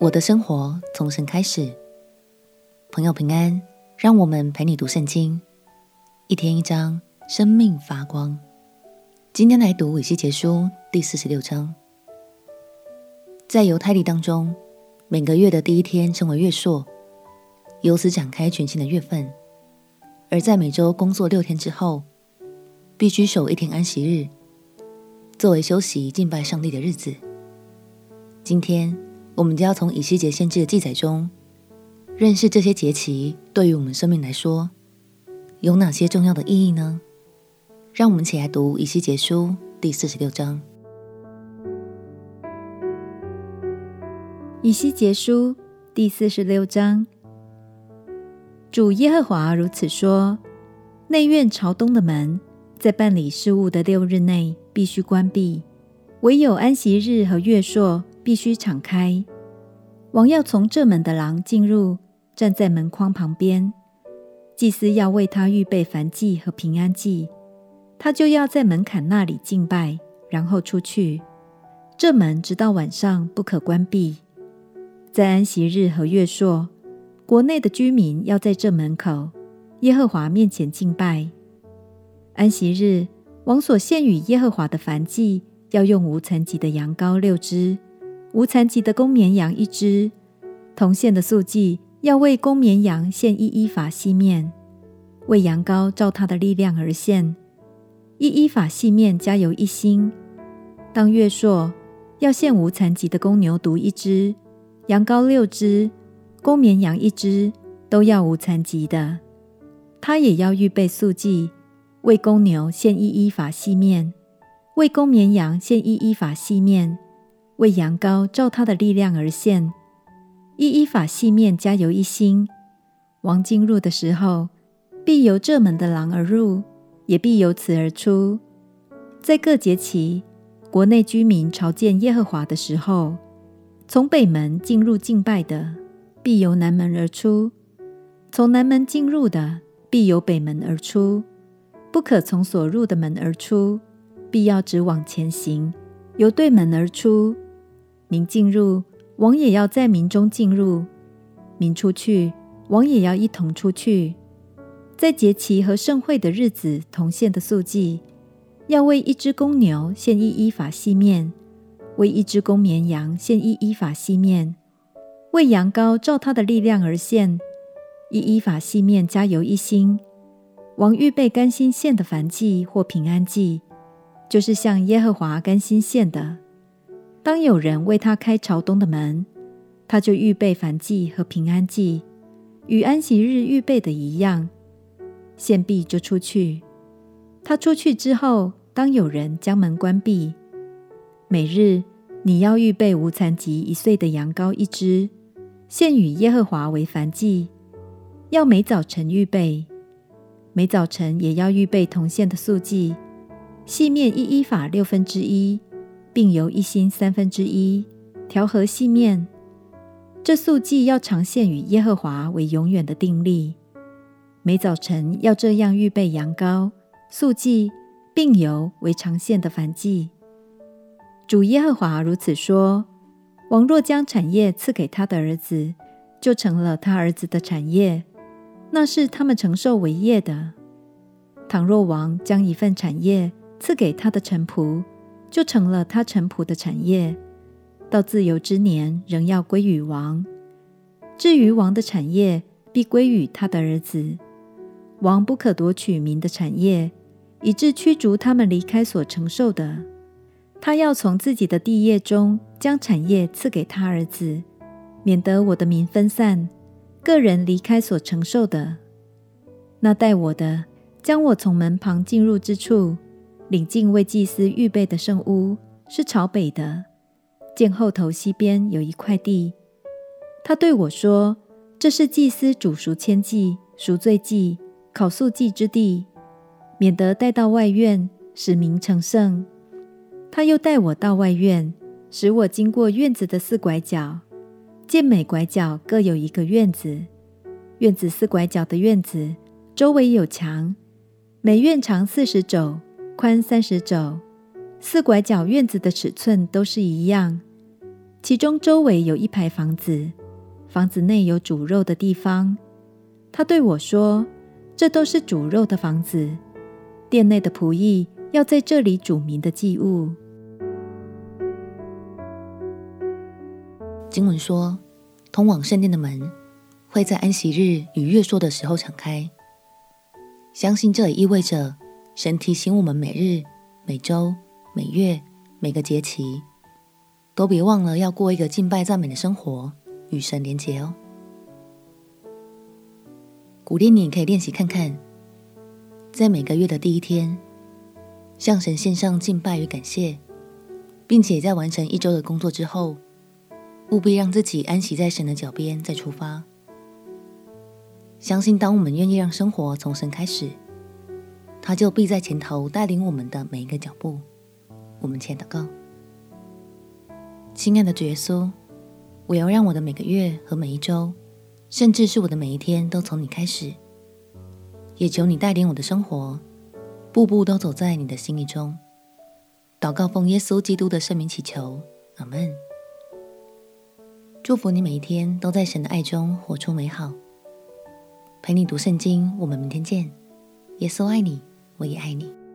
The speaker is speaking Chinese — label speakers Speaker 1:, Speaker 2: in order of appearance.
Speaker 1: 我的生活从神开始，朋友平安，让我们陪你读圣经，一天一章，生命发光。今天来读以西结书第四十六章。在犹太历当中，每个月的第一天称为月朔，由此展开全新的月份；而在每周工作六天之后，必须守一天安息日，作为休息敬拜上帝的日子。今天。我们就要从以西结先知的记载中，认识这些节期对于我们生命来说有哪些重要的意义呢？让我们一起来读以西结书第四十六章。
Speaker 2: 以西结书第四十六章，主耶和华如此说：内院朝东的门，在办理事务的六日内必须关闭，唯有安息日和月朔。必须敞开，王要从这门的廊进入，站在门框旁边。祭司要为他预备燔祭和平安祭，他就要在门槛那里敬拜，然后出去。这门直到晚上不可关闭。在安息日和月朔，国内的居民要在这门口耶和华面前敬拜。安息日，王所献与耶和华的燔祭，要用无残疾的羊羔六只。无残疾的公绵羊一只，同献的素祭要为公绵羊献一一法细面，为羊羔照他的力量而献，一一法细面加油一心。当月朔要献无残疾的公牛犊一只，羊羔六只，公绵羊一只，都要无残疾的。他也要预备素祭，为公牛献一一法细面，为公绵羊献一一法细面。为羊羔照他的力量而献，一伊法细面加油一心。王进入的时候，必由这门的廊而入，也必由此而出。在各节期，国内居民朝见耶和华的时候，从北门进入敬拜的，必由南门而出；从南门进入的，必由北门而出。不可从所入的门而出，必要直往前行，由对门而出。民进入，王也要在民中进入；民出去，王也要一同出去。在节期和盛会的日子同献的素祭，要为一只公牛献一伊法细面，为一只公绵羊献一伊法细面，为羊羔照它的力量而献，一伊法细面加油一心。王预备甘心献的燔祭或平安祭，就是向耶和华甘心献的。当有人为他开朝东的门，他就预备燔祭和平安祭，与安息日预备的一样，献毕就出去。他出去之后，当有人将门关闭。每日你要预备无残疾一岁的羊羔一只，献与耶和华为燔祭，要每早晨预备，每早晨也要预备同献的素祭，细面一一法六分之一。并由一新三分之一，调和细面。这素祭要常献与耶和华为永远的定例。每早晨要这样预备羊羔、素祭，并由为常献的燔祭。主耶和华如此说：王若将产业赐给他的儿子，就成了他儿子的产业，那是他们承受为业的。倘若王将一份产业赐给他的臣仆，就成了他臣仆的产业，到自由之年仍要归于王。至于王的产业，必归于他的儿子。王不可夺取民的产业，以致驱逐他们离开所承受的。他要从自己的地业中将产业赐给他儿子，免得我的民分散，个人离开所承受的。那待我的，将我从门旁进入之处。领进为祭司预备的圣屋是朝北的，见后头西边有一块地。他对我说：“这是祭司煮赎愆祭、赎罪祭、烤素祭之地，免得带到外院，使民成圣。”他又带我到外院，使我经过院子的四拐角，见每拐角各有一个院子。院子四拐角的院子周围有墙，每院长四十肘。宽三十肘，四拐角院子的尺寸都是一样。其中周围有一排房子，房子内有煮肉的地方。他对我说：“这都是煮肉的房子，殿内的仆役要在这里煮民的祭物。”
Speaker 1: 经文说，通往圣殿的门会在安息日与月朔的时候敞开。相信这也意味着神提醒我们，每日、每周、每月、每个节期，都别忘了要过一个敬拜赞美的生活，与神连结哦。鼓励你可以练习看看，在每个月的第一天，向神献上敬拜与感谢，并且在完成一周的工作之后，务必让自己安息在神的脚边，再出发。相信，当我们愿意让生活从神开始，他就必在前头带领我们的每一个脚步。我们前祷告，亲爱的主耶稣，我要让我的每个月和每一周，甚至是我的每一天，都从你开始。也求你带领我的生活，步步都走在你的心意中。祷告奉耶稣基督的圣名祈求，阿门。祝福你每一天都在神的爱中活出美好。陪你读圣经，我们明天见。耶稣爱你，我也爱你。